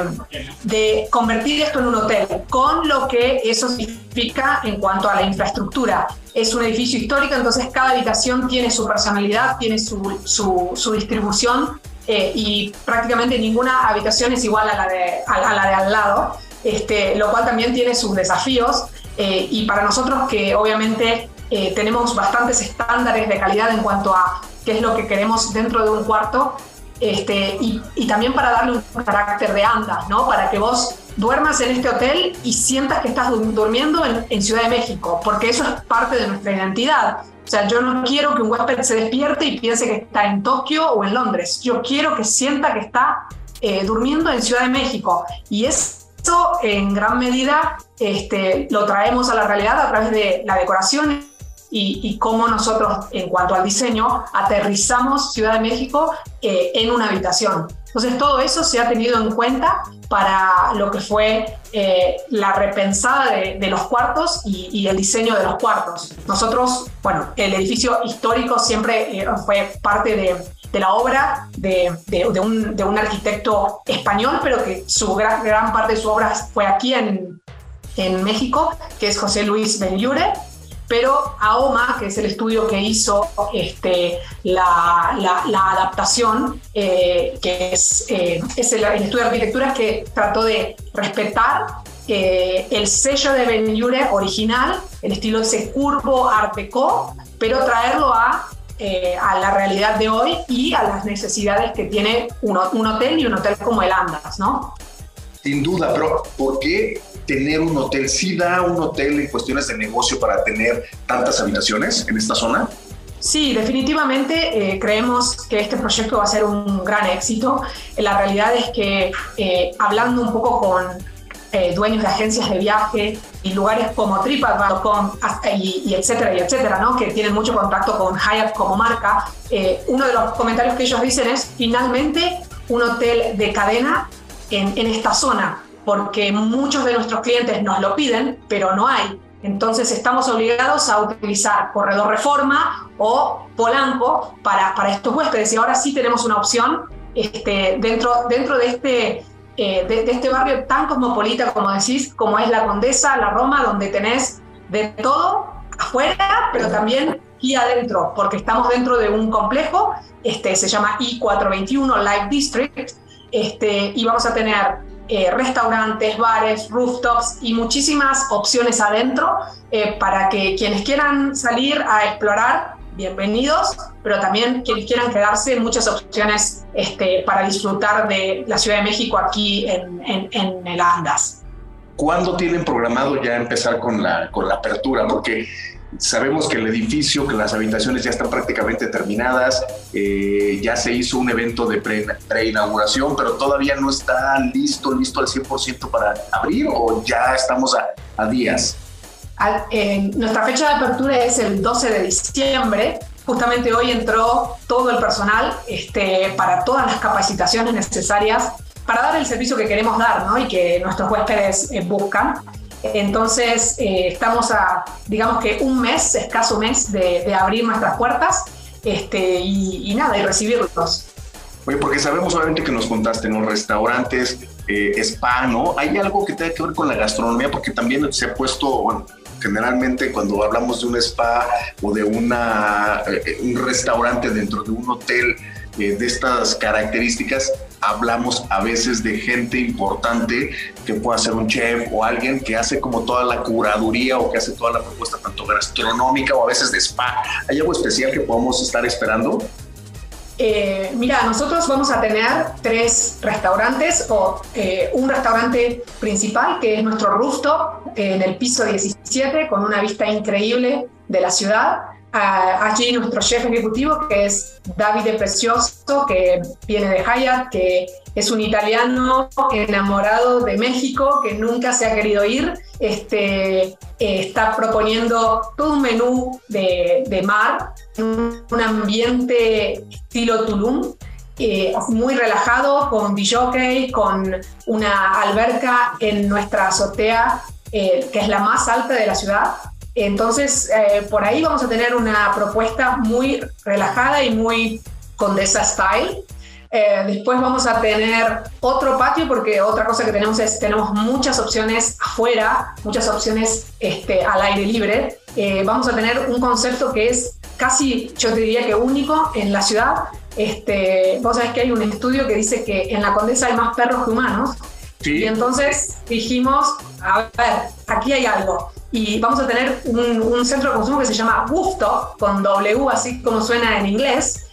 de convertir esto en un hotel, con lo que eso significa en cuanto a la infraestructura. Es un edificio histórico, entonces cada habitación tiene su personalidad, tiene su, su, distribución eh, y prácticamente ninguna habitación es igual a la de, a la de al lado. Este, lo cual también tiene sus desafíos eh, y para nosotros que obviamente eh, tenemos bastantes estándares de calidad en cuanto a qué es lo que queremos dentro de un cuarto este, y, también para darle un carácter de anda, ¿no? Para que vos duermas en este hotel y sientas que estás durmiendo en, en, Ciudad de México, porque eso es parte de nuestra identidad. O sea, yo no quiero que un huésped se despierte y piense que está en Tokio o en Londres. Yo quiero que sienta que está eh, durmiendo en Ciudad de México. Y es eso en gran medida este, lo traemos a la realidad a través de la decoración y, cómo nosotros, en cuanto al diseño, aterrizamos Ciudad de México eh, en una habitación. Entonces, todo eso se ha tenido en cuenta para lo que fue eh, la repensada de, los cuartos y, el diseño de los cuartos. Nosotros, bueno, el edificio histórico siempre eh, fue parte de, de la obra de, de, un, de, un, arquitecto español, pero que su gran, gran, parte de su obra fue aquí en, en México, que es José Luis Benlure. Pero AOMA, que es el estudio que hizo este, la, la, adaptación, eh, que es, eh, es el, estudio de arquitectura que trató de respetar eh, el sello de Benlure original, el estilo ese curvo art pero traerlo a eh, a la realidad de hoy y a las necesidades que tiene un, un, hotel y un hotel como el Andas, ¿no? Sin duda, pero ¿por qué tener un hotel? ¿Sí da un hotel en cuestiones de negocio para tener tantas habitaciones en esta zona? Sí, definitivamente eh, creemos que este proyecto va a ser un gran éxito. La realidad es que eh, hablando un poco con eh, dueños de agencias de viaje y lugares como TripAdvisor y, y, etcétera, y etcétera, ¿no? que tienen mucho contacto con Hyatt como marca, eh, uno de los comentarios que ellos dicen es finalmente un hotel de cadena en, en esta zona, porque muchos de nuestros clientes nos lo piden, pero no hay. Entonces estamos obligados a utilizar Corredor Reforma o Polanco para, para estos huéspedes y ahora sí tenemos una opción este, dentro, dentro de este eh, de, este barrio tan cosmopolita, como decís, como es la Condesa, la Roma, donde tenés de todo afuera, pero también aquí adentro, porque estamos dentro de un complejo, este, se llama I421 Live District, este, y vamos a tener eh, restaurantes, bares, rooftops y muchísimas opciones adentro eh, para que quienes quieran salir a explorar bienvenidos, pero también quienes quieran quedarse, muchas opciones este, para disfrutar de la Ciudad de México aquí en, en, el Andas. ¿Cuándo tienen programado ya empezar con la, con la apertura? Porque sabemos que el edificio, que las habitaciones ya están prácticamente terminadas, eh, ya se hizo un evento de pre-inauguración, pero todavía no está listo, listo al 100% para abrir o ya estamos a, a días nuestra fecha de apertura es el 12 de diciembre. Justamente hoy entró todo el personal este, para todas las capacitaciones necesarias para dar el servicio que queremos dar ¿no? y que nuestros huéspedes eh, buscan. Entonces, eh, estamos a, digamos que un mes, escaso mes, de, abrir nuestras puertas este, y, nada, y recibirlos. Oye, porque sabemos obviamente que nos contaste, los restaurantes, eh, spa, ¿no? ¿Hay algo que tenga que ver con la gastronomía? Porque también se ha puesto, bueno, generalmente cuando hablamos de un spa o de una, eh, un restaurante dentro de un hotel eh, de estas características, hablamos a veces de gente importante que pueda ser un chef o alguien que hace como toda la curaduría o que hace toda la propuesta tanto gastronómica o a veces de spa. ¿Hay algo especial que podamos estar esperando? Eh, mira, nosotros vamos a tener tres restaurantes o eh, un restaurante principal que es nuestro rooftop en el piso 17 con una vista increíble de la ciudad. allí nuestro chef ejecutivo que es Davide Precioso que viene de Hyatt, que es un italiano enamorado de México que nunca se ha querido ir. Este, eh, está proponiendo todo un menú de mar un ambiente estilo Tulum eh, muy relajado, con DJ, con una alberca en nuestra azotea, eh, que es la más alta de la ciudad. Entonces, eh, por ahí vamos a tener una propuesta muy relajada y muy condesa style. después vamos a tener otro patio porque otra cosa que tenemos es tenemos muchas opciones afuera, muchas opciones este, al aire libre. vamos a tener un concepto que es casi, yo te diría que único en la ciudad, este, vos sabés que hay un estudio que dice que en la Condesa hay más perros que humanos. Y entonces dijimos, a ver, aquí hay algo. Y vamos a tener un, centro de consumo que se llama Wufto, con W, así como suena en inglés.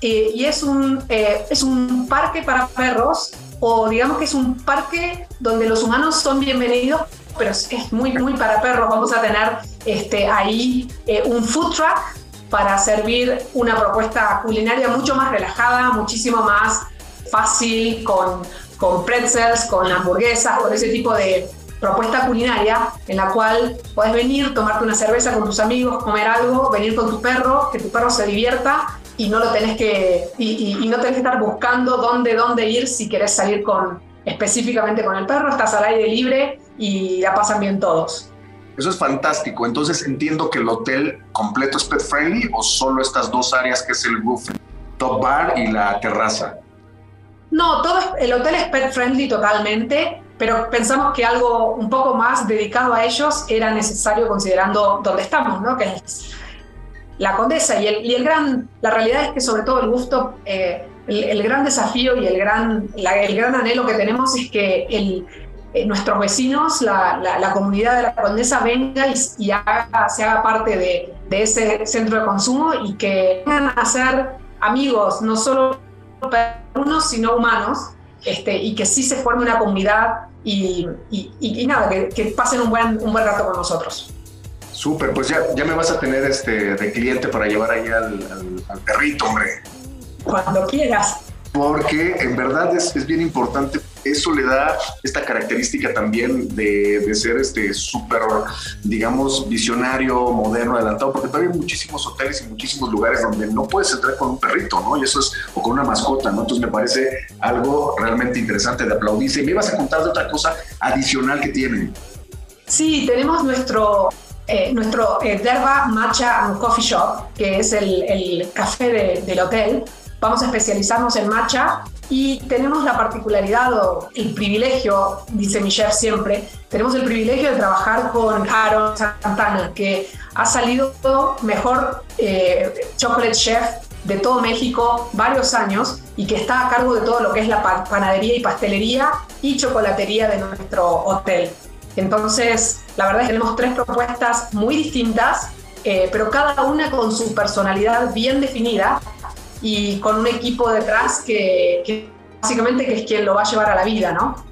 y es un, eh, es un parque para perros, o digamos que es un parque donde los humanos son bienvenidos, pero es, muy, muy para perros. Vamos a tener este, ahí eh, un food truck para servir una propuesta culinaria mucho más relajada, muchísimo más fácil, con, con pretzels, con hamburguesas, con ese tipo de propuesta culinaria en la cual puedes venir, tomarte una cerveza con tus amigos, comer algo, venir con tu perro, que tu perro se divierta y no lo tenés que y, no tenés que estar buscando dónde dónde ir si querés salir con específicamente con el perro, estás al aire libre y la pasan bien todos. Eso es fantástico. Entonces entiendo que el hotel completo es pet friendly o solo estas dos áreas que es el roof, top bar y la terraza. No, todo el hotel es pet friendly totalmente, pero pensamos que algo un poco más dedicado a ellos era necesario considerando dónde estamos, ¿no? Que es la Condesa y el, y el gran, la realidad es que sobre todo el gusto, eh, el, gran desafío y el gran, el gran anhelo que tenemos es que el, eh, nuestros vecinos, la, la, comunidad de la Condesa venga y, se haga parte de, de, ese centro de consumo y que vengan a ser amigos, no solo perrunos, sino humanos, este, y que sí se forme una comunidad y, y, nada, que, que, pasen un buen, un buen rato con nosotros. Súper, pues ya, ya me vas a tener este, de cliente para llevar ahí al, al perrito, hombre. Cuando quieras porque en verdad es, es, bien importante. Eso le da esta característica también de, ser este súper, digamos, visionario, moderno, adelantado, porque todavía hay muchísimos hoteles y muchísimos lugares donde no puedes entrar con un perrito, ¿no? Y eso es, o con una mascota, ¿no? Entonces me parece algo realmente interesante de aplaudirse. Y me ibas a contar de otra cosa adicional que tienen. Sí, tenemos nuestro eh, nuestro eh, Derba Matcha and Coffee Shop, que es el café del hotel, vamos a especializarnos en matcha y tenemos la particularidad o el privilegio, dice mi chef siempre, tenemos el privilegio de trabajar con Aaron Santana, que ha salido mejor eh, chocolate chef de todo México varios años y que está a cargo de todo lo que es la panadería y pastelería y chocolatería de nuestro hotel. Entonces, la verdad es que tenemos tres propuestas muy distintas, eh, pero cada una con su personalidad bien definida y con un equipo detrás que, básicamente que es quien lo va a llevar a la vida, ¿no?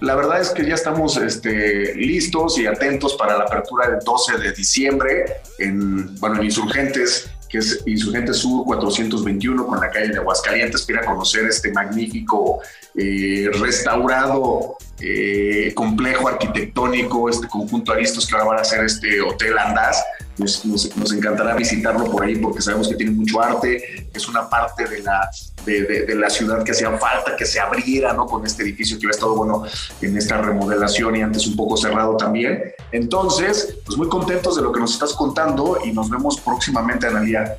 La verdad es que ya estamos este, listos y atentos para la apertura del 12 de diciembre en, bueno, en Insurgentes, que es Insurgentes Sur 421 con la calle de Aguascalientes, para conocer este magnífico eh, restaurado eh, complejo arquitectónico, este conjunto Aristos que ahora van a hacer este Hotel Andaz. Nos, nos, encantará visitarlo por ahí porque sabemos que tiene mucho arte, es una parte de la, de, la ciudad que hacía falta que se abriera ¿no? con este edificio que ha estado bueno en esta remodelación y antes un poco cerrado también. Entonces, pues muy contentos de lo que nos estás contando y nos vemos próximamente, Analia.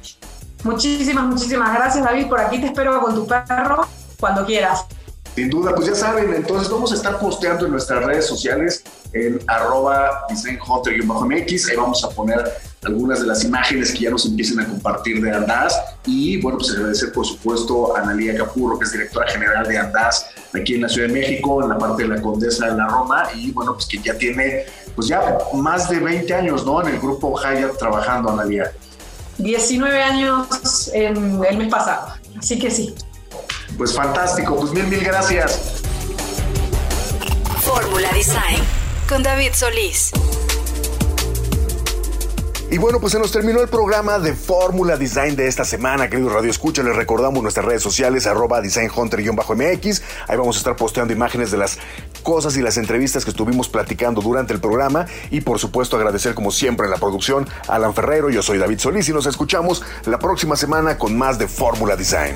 Muchísimas, muchísimas gracias, David. Por aquí te espero con tu perro cuando quieras. Sin duda, pues ya saben, entonces vamos a estar posteando en nuestras redes sociales en arroba designhunter-mx, ahí vamos a poner algunas de las imágenes que ya nos empiecen a compartir de Andaz y bueno, pues agradecer por supuesto a Analia Capurro, que es directora general de Andaz aquí en la Ciudad de México, en la parte de la Condesa de la Roma y bueno, pues que ya tiene pues ya más de 20 años, ¿no? En el grupo Hyatt trabajando, Analia. 19 años en el mes pasado, así que sí. Pues fantástico, pues mil, mil gracias. Fórmula Design con David Solís. Y bueno, pues se nos terminó el programa de Fórmula Design de esta semana, queridos Radio Escucha. Les recordamos nuestras redes sociales, arroba designhunter-mx. Ahí vamos a estar posteando imágenes de las cosas y las entrevistas que estuvimos platicando durante el programa. Y por supuesto, agradecer como siempre en la producción a Alan Ferrero. Yo soy David Solís y nos escuchamos la próxima semana con más de Fórmula Design.